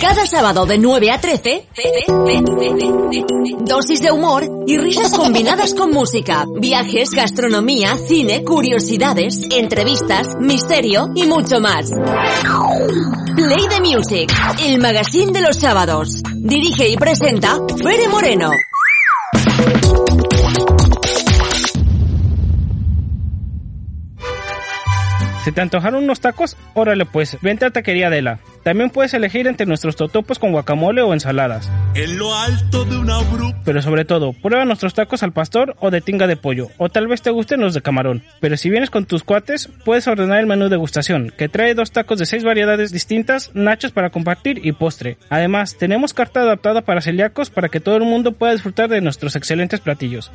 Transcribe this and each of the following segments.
Cada sábado de 9 a 13, dosis de humor y risas combinadas con música, viajes, gastronomía, cine, curiosidades, entrevistas, misterio y mucho más. Play the Music, el magazine de los sábados. Dirige y presenta Fere Moreno. ¿Se te antojaron unos tacos? Órale pues, vente a Taquería Adela. También puedes elegir entre nuestros totopos con guacamole o ensaladas. En lo alto de una. Pero sobre todo, prueba nuestros tacos al pastor o de tinga de pollo, o tal vez te gusten los de camarón. Pero si vienes con tus cuates, puedes ordenar el menú degustación, que trae dos tacos de seis variedades distintas, nachos para compartir y postre. Además, tenemos carta adaptada para celíacos para que todo el mundo pueda disfrutar de nuestros excelentes platillos.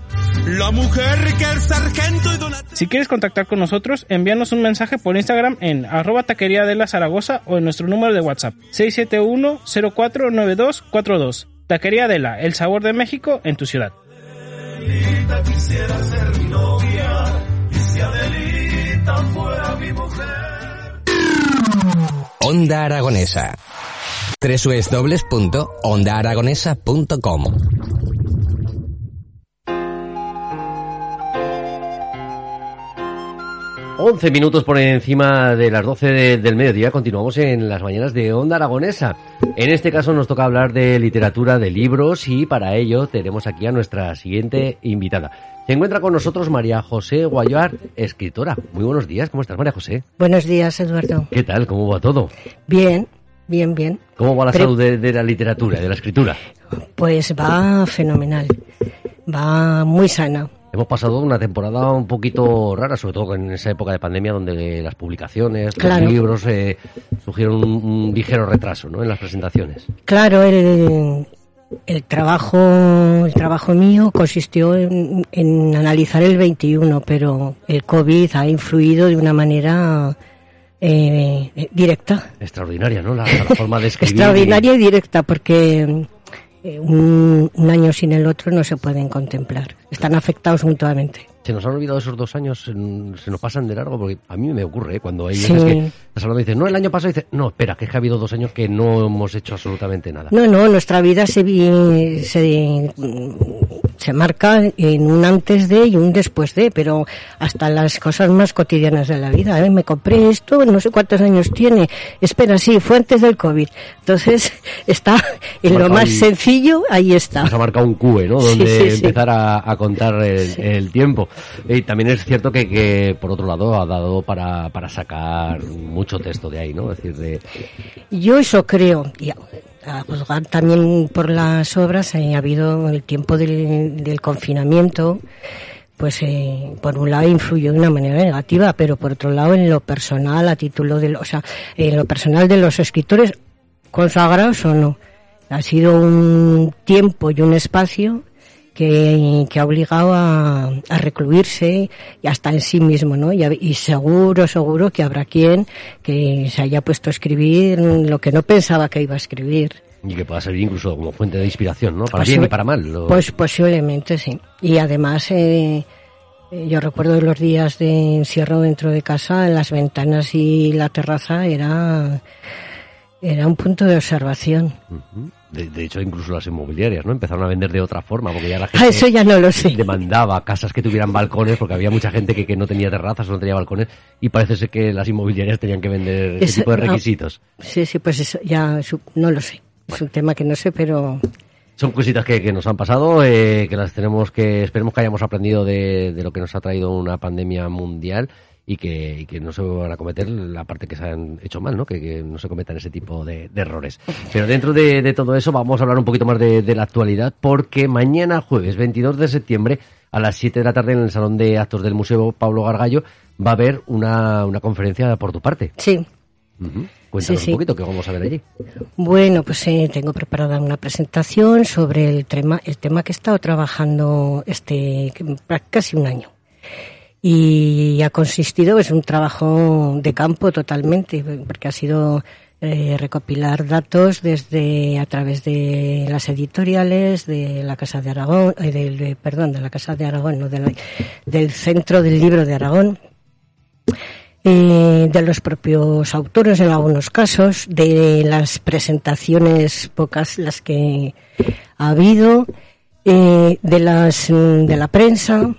La mujer que el sargento y Si quieres contactar con nosotros, envíanos un mensaje por Instagram en arroba taquería de la Zaragoza o en nuestro número de WhatsApp 671-049242. Taquería Adela, el sabor de México en tu ciudad. quisiera ser mi novia y si Adelita fuera mi mujer. Onda Aragonesa. www.ondaaragonesa.com 11 minutos por encima de las 12 de- del mediodía. Continuamos en las mañanas de Onda Aragonesa. En este caso nos toca hablar de literatura, de libros y para ello tenemos aquí a nuestra siguiente invitada. Se encuentra con nosotros María José Guayar, escritora. Muy buenos días. ¿Cómo estás, María José? Buenos días, Eduardo. ¿Qué tal? ¿Cómo va todo? Bien, bien, bien. ¿Cómo va la Pero- salud de, de la literatura, de la escritura? Pues va fenomenal. Va muy sana. Hemos pasado una temporada un poquito rara, sobre todo en esa época de pandemia donde las publicaciones, Claro. los libros eh, sufrieron un, un ligero retraso ¿no? en las presentaciones. Claro, el, el trabajo, el trabajo mío consistió en, en analizar el 21, pero el COVID ha influido de una manera eh, eh, directa, Extraordinaria, ¿no? La, la forma de escribir. extraordinaria y directa, porque eh, un, un año sin el otro no se pueden contemplar. Están afectados mutuamente. Se nos han olvidado esos dos años, se nos pasan de largo, porque a mí me ocurre, ¿eh? cuando hay Sí. veces que estás hablando y dices, no, el año pasado, y dices, no, espera, que es que ha habido dos años que no hemos hecho absolutamente nada. No, no, nuestra vida se, vi- se, se marca en un antes de y un después de, pero hasta las cosas más cotidianas de la vida. ¿eh? Me compré esto, no sé cuántos años tiene. Espera, sí, fue antes del COVID. Entonces, está en lo más sencillo, ahí está. Nos ha marcado un QE, ¿no? Donde sí, sí. empezar a, a contar el, el tiempo. Y también es cierto que, que, por otro lado, ha dado para, para sacar mucho texto de ahí, ¿no? Es decir, de, Yo eso creo. A juzgar también por las obras, eh, ha habido el tiempo del, del confinamiento, pues eh, por un lado influyó de una manera negativa, pero por otro lado en lo personal, a título de, lo- o sea, en lo personal de los escritores, consagrados o no, ha sido un tiempo y un espacio que, que ha obligado a, a recluirse y hasta en sí mismo, ¿no? Y, y seguro, seguro que habrá quien que se haya puesto a escribir lo que no pensaba que iba a escribir. y que pueda servir incluso como fuente de inspiración, ¿no? Para Pues bien y para mal. lo- Pues posiblemente sí. Y además, eh, eh, yo recuerdo los días de encierro dentro de casa, las ventanas y la terraza era, era un punto de observación. De, de hecho, incluso las inmobiliarias, ¿no? Empezaron a vender de otra forma, porque ya la Ah, gente eso ya no lo sé. demandaba casas que tuvieran balcones, porque había mucha gente que, que no tenía terrazas o no tenía balcones, y parece ser que las inmobiliarias tenían que vender ese tipo de no. requisitos. Sí, sí, pues eso ya no lo sé. Es un tema que no sé, pero Son cositas que, que nos han pasado, eh, que las tenemos que, esperemos que hayamos aprendido de, de lo que nos ha traído una pandemia mundial y que, y que no se van a cometer la parte que se han hecho mal, ¿no? Que, que no se cometan ese tipo de, de errores. Pero dentro de, de todo eso vamos a hablar un poquito más de, de la actualidad porque mañana jueves 22 de septiembre a las 7 de la tarde en el Salón de Actos del Museo Pablo Gargallo va a haber una, una conferencia por tu parte. sí. Ujú. Cuéntanos Sí, sí. un poquito qué vamos a ver allí. Bueno, pues eh, tengo preparada una presentación sobre el tema, el tema que he estado trabajando este casi un año. Y ha consistido es un trabajo de campo totalmente porque ha sido eh, recopilar datos desde a través de las editoriales de la Casa de Aragón eh, de- perdón de la Casa de Aragón no de la- del Centro del Libro de Aragón eh, de los propios autores en algunos casos, de las presentaciones pocas las que ha habido, eh, de las de la prensa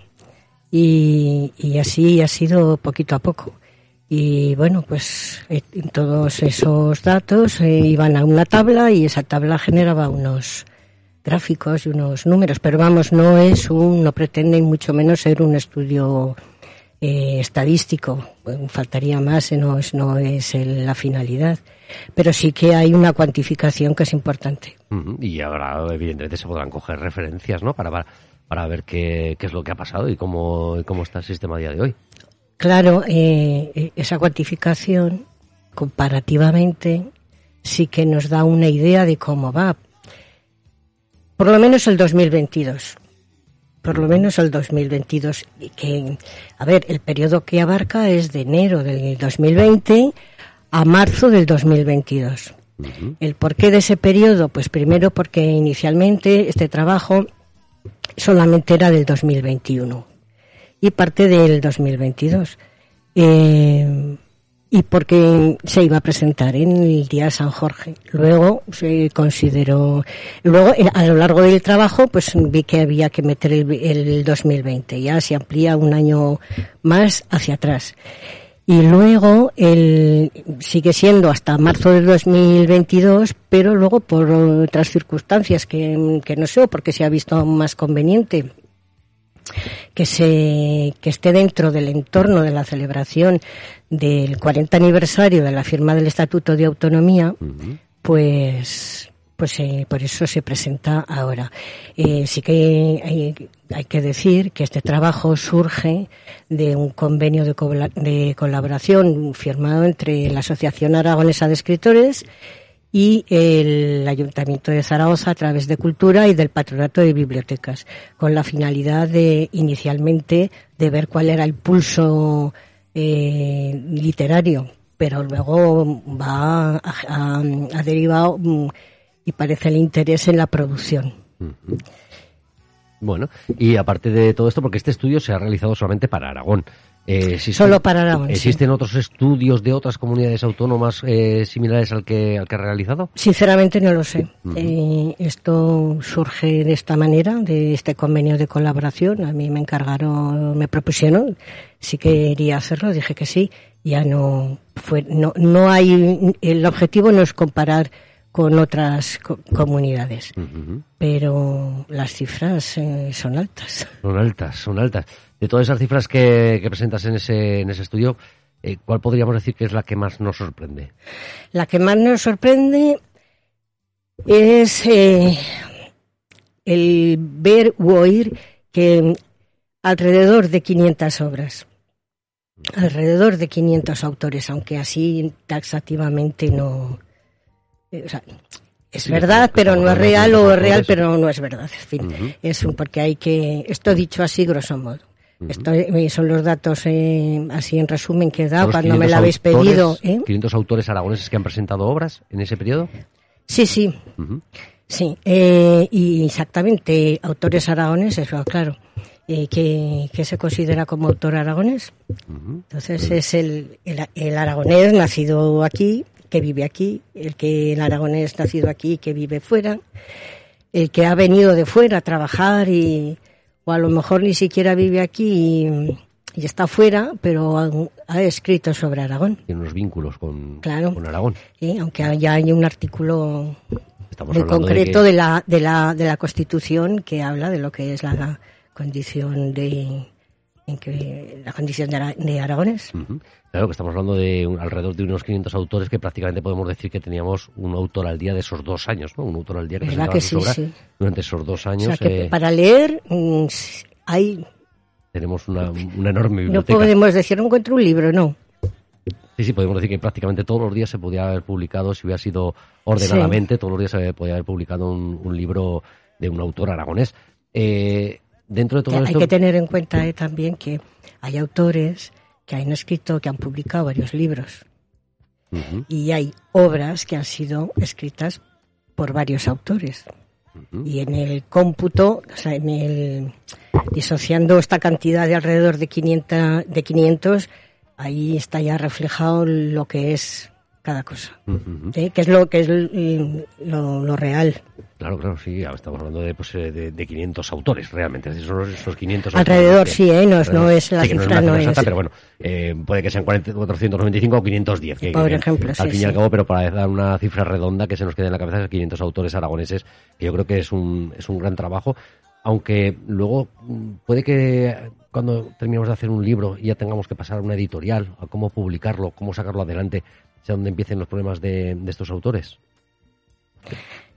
y, y así ha sido poquito a poco. Y bueno, pues eh, todos esos datos eh, iban a una tabla y esa tabla generaba unos gráficos y unos números, pero vamos, no es un, no pretende mucho menos ser un estudio eh, estadístico, faltaría más, no es, no es el- la finalidad, pero sí que hay una cuantificación que es importante. Y ahora, evidentemente, se podrán coger referencias, ¿no? Para, para ver qué, qué es lo que ha pasado y cómo, cómo está el sistema a día de hoy. Claro, eh, eh, esa cuantificación comparativamente sí que nos da una idea de cómo va. Por lo menos el 2022. Por lo menos el 2022. y Que, a ver, el periodo que abarca es de enero del 2020 a marzo del 2022. ¿El porqué de ese periodo? Pues primero porque inicialmente este trabajo solamente era del 2021 y parte del 2022. Eh, y porque se iba a presentar en el día de San Jorge. Luego se consideró, luego eh, a lo largo del trabajo pues vi que había que meter el, el 2020, ya se amplía un año más hacia atrás. Y luego el, sigue siendo hasta marzo del 2022, pero luego por otras circunstancias que, que no sé, o porque se ha visto más conveniente que se que esté dentro del entorno de la celebración del 40 aniversario de la firma del Estatuto de Autonomía, pues pues eh, por eso se presenta ahora. Eh, sí que hay, que decir que este trabajo surge de un convenio de, colaboración firmado entre la Asociación Aragonesa de Escritores y el Ayuntamiento de Zaragoza a través de Cultura y del Patronato de Bibliotecas, con la finalidad de, inicialmente, de ver cuál era el pulso eh, literario, pero luego va a, a- ha derivado mm, y parece el interés en la producción. Bueno, y aparte de todo esto, porque este estudio se ha realizado solamente para Aragón. Eh, existen- Solo para Aragón, sí. ¿Existen otros estudios de otras comunidades autónomas eh, similares al que, al que ha realizado? Sinceramente no lo sé. Eh, esto surge de esta manera, de este convenio de colaboración. A mí me encargaron, me propusieron si quería hacerlo, dije que sí. Ya no fue, no, no hay, el objetivo no es comparar con otras co- comunidades, pero las cifras eh, son altas. Son altas, son altas. De todas esas cifras que, que presentas en ese, en ese estudio, eh, ¿cuál podríamos decir que es la que más nos sorprende? La que más nos sorprende es eh, el ver u oír que alrededor de 500 obras, alrededor de 500 autores, aunque así taxativamente no. Eh, o sea, es Sí, verdad, que pero no es real, 500 o es real, pero no es verdad. En fin, es un- porque hay que. Esto dicho así, grosso modo. Esto eh, son los datos eh, así en resumen que he dado cuando me 500 la habéis autores- pedido. ¿eh? 500 autores aragoneses que han presentado obras en ese periodo. Sí, sí. Ujú. Sí, eh, y exactamente, autores aragoneses, claro. Eh, ¿qué, qué se considera como autor aragonés? Entonces es el, el, el aragonés nacido aquí, que vive aquí, el que el aragonés nacido aquí, que vive fuera, el que ha venido de fuera a trabajar y, o a lo mejor ni siquiera vive aquí y, y está fuera, pero ha, ha escrito sobre Aragón. Tiene unos vínculos con, Claro. con Aragón. Aunque ya hay un artículo Estamos muy concreto de la, de, la, de la Constitución que habla de lo que es la condición de en que la condición de, Ara- de Aragones. Claro que estamos hablando de un- alrededor de unos 500 autores que prácticamente podemos decir que teníamos un autor al día de esos dos años, ¿no? Un autor al día que ¿Verdad presentaba que sus sí, durante esos dos O años. sea que eh, para leer mm, hay Tenemos una, una enorme no podemos decir no encuentro un libro, no. Sí, sí, podemos decir que prácticamente todos los días se podía haber publicado, si hubiera sido ordenadamente, todos los días se podía haber publicado un, un libro de un autor aragonés. Eh, dentro de todo Que esto... Hay que tener en cuenta eh, también que hay autores que han escrito, que han publicado varios libros. Y hay obras que han sido escritas por varios autores. Y en el cómputo, o sea, en el disociando esta cantidad de alrededor de 500, de 500 ahí está ya reflejado lo que es cada cosa. ¿eh? Que es lo que es lo, lo real. Claro, claro, sí, estamos hablando de, pues, eh, de, de 500 autores, realmente. Es decir, son esos 500 Alrededor, autores sí, ¿eh? No es- no es la Sí, que no cifra, es no es- exacta, pero bueno, eh, puede que sean 40 495 o 510. Que, Por que- ejemplo, Al sí, fin y al cabo, pero para dar una cifra redonda que se nos quede en la cabeza, es 500 autores aragoneses, que yo creo que es un, es un gran trabajo. Aunque luego mm, puede que cuando terminemos de hacer un libro y ya tengamos que pasar a una editorial, a cómo publicarlo, cómo sacarlo adelante, sea donde empiecen los problemas de, de estos autores.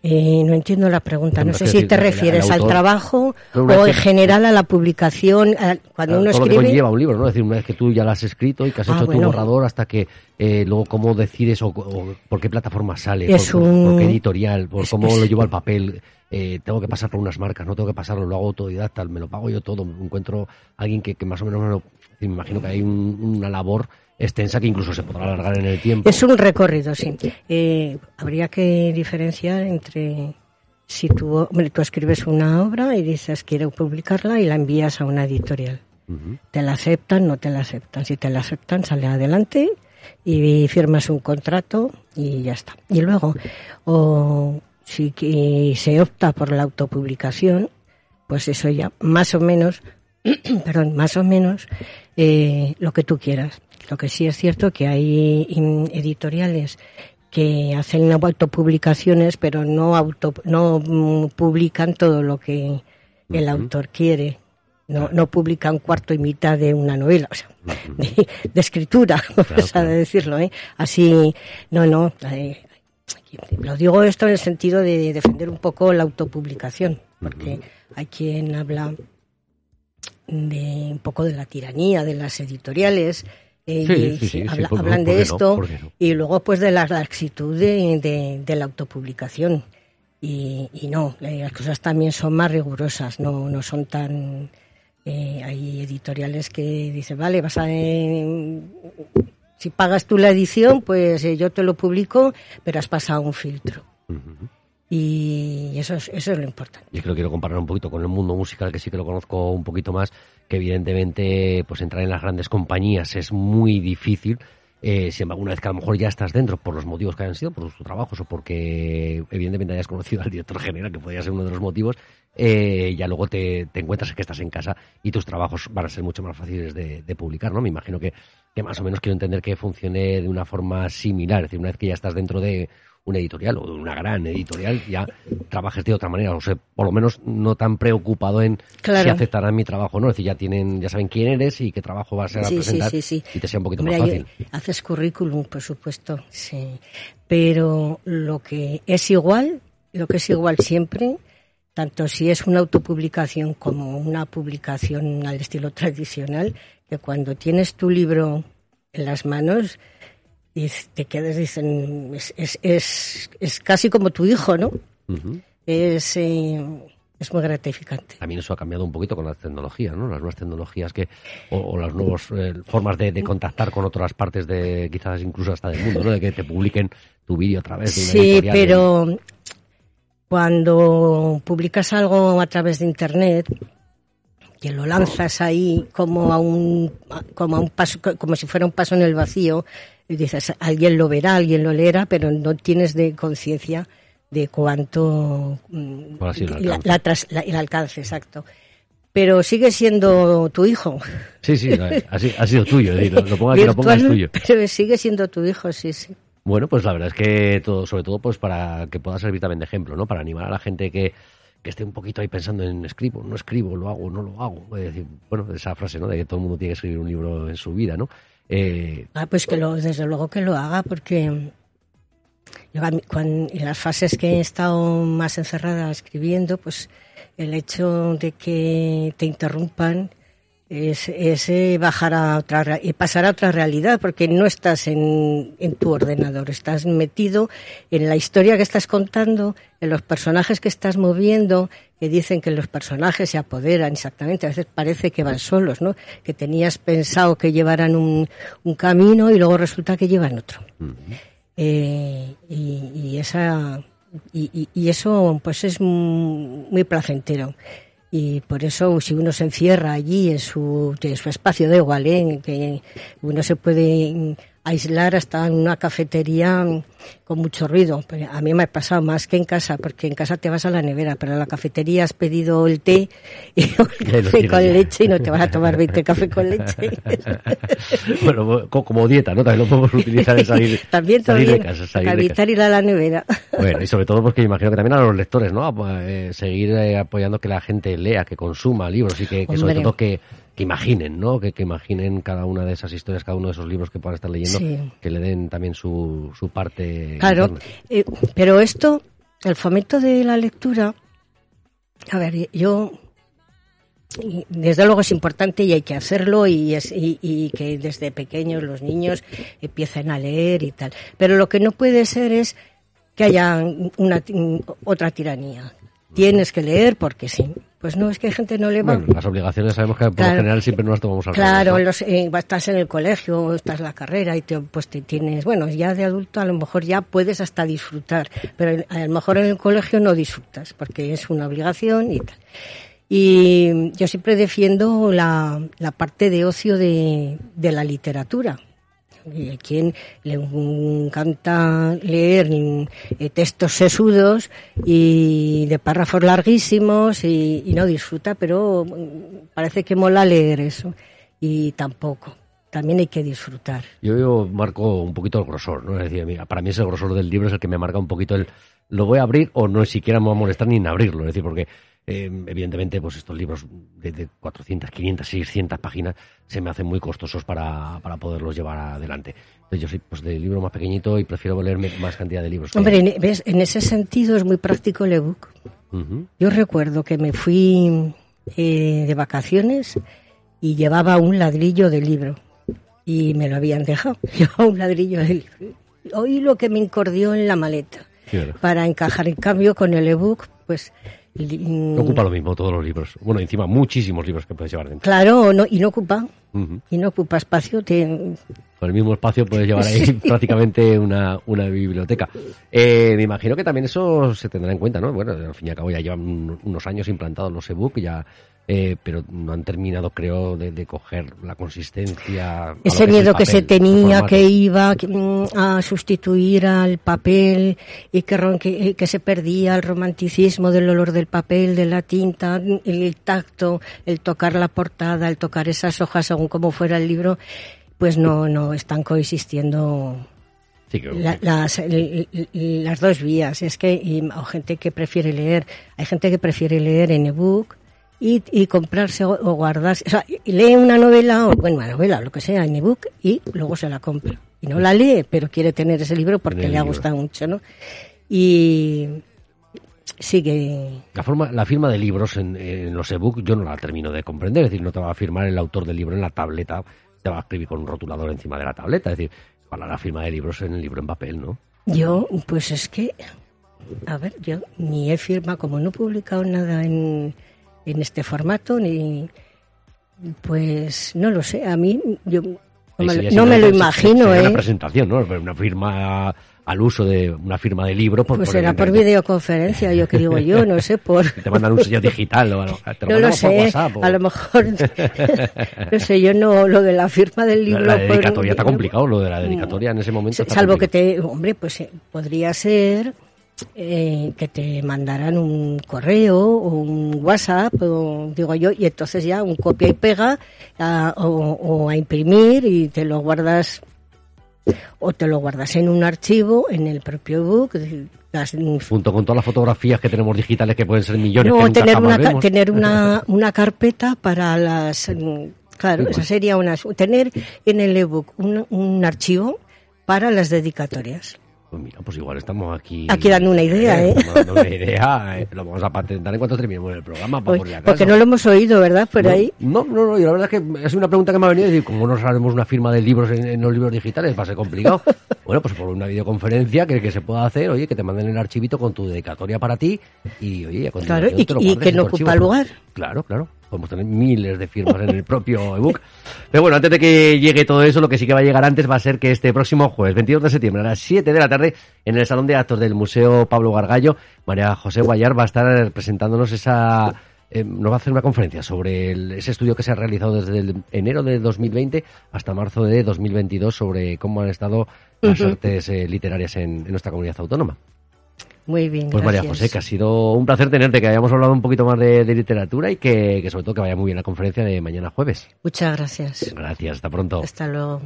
Eh, no entiendo la pregunta. No, sé si te refieres al trabajo o en general a la publicación. a- cuando uno todo lo que escribe. conlleva un libro, ¿no? Es decir, una vez que tú ya lo has escrito y que has Ah, hecho bueno. tu borrador hasta que eh, luego cómo decides o, o por qué plataforma sale, por, por- un- por qué editorial, por es- cómo es- lo llevo al papel, eh, tengo que pasar por unas marcas, no tengo que pasarlo, lo hago autodidacta, me lo pago yo todo, encuentro a alguien que, que más o menos me lo... Me imagino que hay un- una labor extensa que incluso se podrá alargar en el tiempo. Es un recorrido, sí. Eh, habría que diferenciar entre si tú, tú escribes una obra y dices quiero publicarla y la envías a una editorial. Te la aceptan, no te la aceptan. Si te la aceptan, sale adelante y firmas un contrato y ya está. Y luego, o si se opta por la autopublicación, pues eso ya más o menos, perdón, más o menos eh, lo que tú quieras. Lo que sí es cierto que hay editoriales que hacen autopublicaciones, pero no auto, no mm, publican todo lo que el autor quiere. No, no publica un cuarto y mitad de una novela, o sea, de, de escritura, claro. decirlo, ¿eh? Así, no, no. eh, lo digo esto en el sentido de defender un poco la autopublicación, porque hay quien habla de un poco de la tiranía de las editoriales. Eh, Sí, y sí, sí, sí, habla- ¿por- hablan por de esto y luego pues de la laxitud de, de- de la autopublicación. Y, y no, eh, las cosas también son más rigurosas, no, no son tan... eh, hay editoriales que dicen, vale, vas a... eh, si pagas tú la edición, pues eh, yo te lo publico, pero has pasado un filtro. Y eso es, eso es lo importante. Yo creo que quiero comparar un poquito con el mundo musical, que sí que lo conozco un poquito más, que evidentemente pues entrar en las grandes compañías es muy difícil. Eh, sin embargo, una vez que a lo mejor ya estás dentro, por los motivos que hayan sido, por tus trabajos o porque evidentemente hayas conocido al director general, que podría ser uno de los motivos, eh, ya luego te, te encuentras que estás en casa y tus trabajos van a ser mucho más fáciles de, de publicar, ¿no? Me imagino que, que más o menos quiero entender que funcione de una forma similar, es decir, una vez que ya estás dentro de una editorial o de una gran editorial, ya trabajes de otra manera, o sea, por lo menos no tan preocupado en si aceptarán mi trabajo no, es decir, ya tienen, ya saben quién eres y qué trabajo vas a Sí, sí, presentar sí, sí. y te sea un poquito más fácil. haces currículum, por supuesto, sí. Pero lo que es igual, lo que es igual siempre, tanto si es una autopublicación como una publicación al estilo tradicional, que cuando tienes tu libro en las manos, y te quedas, dicen, es, es, es, es casi como tu hijo, ¿no? Es, eh, es muy gratificante. También eso ha cambiado un poquito con las tecnologías, ¿no? Las nuevas tecnologías que, o, o las nuevas eh, formas de, de contactar con otras partes de, quizás incluso hasta del mundo, ¿no? De que te publiquen tu vídeo a través de Sí, pero cuando publicas algo a través de internet, que lo lanzas ahí como a un como a un paso como si fuera un paso en el vacío y dices alguien lo verá alguien lo leerá pero no tienes de conciencia de cuánto mm, ¿Cuál ha sido el alcance? la tras- la- el alcance exacto pero sigue siendo tu hijo Sí, sí, ha, sido- ha sido tuyo, decir, lo, lo ponga que lo ponga es tuyo. pero sigue siendo tu hijo sí sí Bueno, pues la verdad es que todo, sobre todo pues para que pueda servir también de ejemplo, ¿no? Para animar a la gente que, que esté un poquito ahí pensando en escribo, no escribo, lo hago, no lo hago. Es decir, bueno, esa frase, ¿no? De que todo el mundo tiene que escribir un libro en su vida, ¿no? Eh, Ah, pues que lo, desde luego que lo haga, porque yo a mí, cuan- en las fases que he estado más encerrada escribiendo, pues el hecho de que te interrumpan es, es eh, bajar a otra y pasar a otra realidad porque no estás en, en tu ordenador, estás metido en la historia que estás contando, en los personajes que estás moviendo, que dicen que los personajes se apoderan exactamente, a veces parece que van solos, ¿no? Que tenías pensado que llevaran un, un camino y luego resulta que llevan otro. Eh, y, y esa y, y- y eso pues es mu- muy placentero y por eso si uno se encierra allí en su, en su espacio da igual ¿eh? Que uno se puede aislar hasta en una cafetería mm, con mucho ruido Pero a mí me ha pasado más que en casa porque en casa te vas a la nevera pero en la cafetería has pedido el té y el café con leche y no te vas a tomar 20 café con leche bueno, co- como dieta, ¿no? También lo podemos utilizar en salir, también salir de también casa. Salir para de casa. evitar ir a la nevera Bueno, y sobre todo porque imagino que también a los lectores, ¿no? A- eh, seguir eh, apoyando que la gente lea, que consuma libros y que, que sobre todo que, que imaginen, ¿no? Que, que imaginen cada una de esas historias, cada uno de esos libros que puedan estar leyendo, Sí. que le den también su, su parte. Claro, eh, pero esto, el fomento de la lectura, a ver, yo, desde luego es importante y hay que hacerlo y, es, y, y que desde pequeños los niños empiecen a leer y tal. Pero lo que no puede ser es que haya una, otra tiranía. Tienes que leer porque sí. Pues no, es que hay gente no le va. Bueno, las obligaciones sabemos que por Claro. lo general siempre no las tomamos al Claro, revés, ¿no? los, eh, estás en el colegio, estás en la carrera y te, pues te tienes, bueno, ya de adulto a lo mejor ya puedes hasta disfrutar, pero a lo mejor en el colegio no disfrutas porque es una obligación y tal. Y yo siempre defiendo la, la parte de ocio de, de la literatura. Y a quien le encanta leer eh, textos sesudos y de párrafos larguísimos y, no disfruta, pero mm, parece que mola leer eso. Y tampoco. También hay que disfrutar. Yo, marco un poquito el grosor, ¿no? Es decir, para mí ese grosor del libro es el que me marca un poquito el lo voy a abrir o no siquiera me va a molestar ni en abrirlo. Es decir, porque eh, evidentemente pues estos libros de, de 400, 500, 600 páginas se me hacen muy costosos para, para poderlos llevar adelante. Entonces yo soy pues de libro más pequeñito y prefiero leerme más cantidad de libros. Hombre, en, ¿ves? en ese sentido es muy práctico el ebook. Ujú. Yo recuerdo que me fui eh, de vacaciones y llevaba un ladrillo de libro y me lo habían dejado. Llevaba un ladrillo de libro. Oí lo que me incordió en la maleta Claro. para encajar. En cambio, con el ebook, pues. Mm, No ocupa lo mismo todos los libros. Bueno, encima muchísimos libros que puedes llevar dentro. Claro, no, y no ocupa. Y no ocupa espacio. Te, Con el mismo espacio puedes llevar ahí prácticamente una, una biblioteca. Eh, me imagino que también eso se tendrá en cuenta, ¿no? Bueno, al fin y al cabo ya llevan un- unos años implantados los ebook, ya, eh, pero no han terminado, creo, de, de coger la consistencia. Ese que es el miedo que se tenía que iba mm, a sustituir al papel y que, ron- que, que se perdía el romanticismo del olor del papel, de la tinta, el tacto, el tocar la portada, el tocar esas hojas según como fuera el libro, pues no, no están coexistiendo Sí, que- la- las, el- el- las dos vías. Es que y, o gente que prefiere leer, hay gente que prefiere leer en ebook y, y comprarse o, o guardarse, o sea, y lee una novela o bueno, una novela, lo que sea, en ebook y luego se la compra. Y no la lee, pero quiere tener ese libro porque le ha libro. gustado mucho, ¿no? Y sigue La, forma, la firma de libros en, en los ebooks yo no la termino de comprender. Es decir, no te va a firmar el autor del libro en la tableta, te va a escribir con un rotulador encima de la tableta. Es decir, para la firma de libros en el libro en papel, ¿no? Yo, pues es que, a ver, yo ni he firmado, como no he publicado nada en, en este formato, ni, pues no lo sé, a mí, yo no me, sería no me lo imagino, sería Una ¿eh? presentación, ¿no? Una firma al uso de una firma de libro. Por, Pues por será por videoconferencia, yo que digo yo, no sé, por... Te mandan un sello digital o algo. Te lo No lo mandamos por sé, WhatsApp o- a lo mejor, no sé, yo no, lo de la firma del libro... La, la por- dedicatoria está complicado, lo de la dedicatoria en ese momento. Salvo que te, hombre, pues eh, podría ser eh, que te mandaran un correo o un WhatsApp, o, digo yo, y entonces ya un copia y pega a- o, o a imprimir y te lo guardas o te lo guardas en un archivo en el propio book. Las, Junto con todas las fotografías que tenemos digitales, que pueden ser millones, que no, nunca tener jamás una, vemos. tener una, una carpeta para las... mm, Claro, Sí, esa pues. sería una... Tener en el ebook un, un archivo para las dedicatorias. Pues mira, pues igual estamos aquí. Aquí dando una idea, ¿eh? Estamos dando una idea. eh, Lo vamos a patentar en cuanto terminemos el programa. Pues, por porque no lo hemos oído, ¿verdad? Por no, ahí. No, no, no, y la verdad es que es una pregunta que me ha venido y decir, como no sabemos una firma de libros en, en los libros digitales, va a ser complicado. bueno, pues por una videoconferencia que, que se pueda hacer, oye, que te manden el archivito con tu dedicatoria para ti y, oye, a Claro, y- te lo y guardes que no ocupa lugar. Claro, claro. Podemos tener miles de firmas en el propio ebook. Pero bueno, antes de que llegue todo eso, lo que sí que va a llegar antes va a ser que este próximo jueves, 22 de septiembre, a las 7 de la tarde, en el Salón de Actos del Museo Pablo Gargallo, María José Guayar va a estar presentándonos esa... eh, nos va a hacer una conferencia sobre el- ese estudio que se ha realizado desde el enero de 2020 hasta marzo de 2022 sobre cómo han estado las Ujú. artes eh, literarias en, en nuestra comunidad autónoma. Muy bien, Pues María. José, que ha sido un placer tenerte, que hayamos hablado un poquito más de, de literatura y que, que sobre todo que vaya muy bien la conferencia de mañana jueves. Muchas gracias. Gracias, hasta pronto. Hasta luego.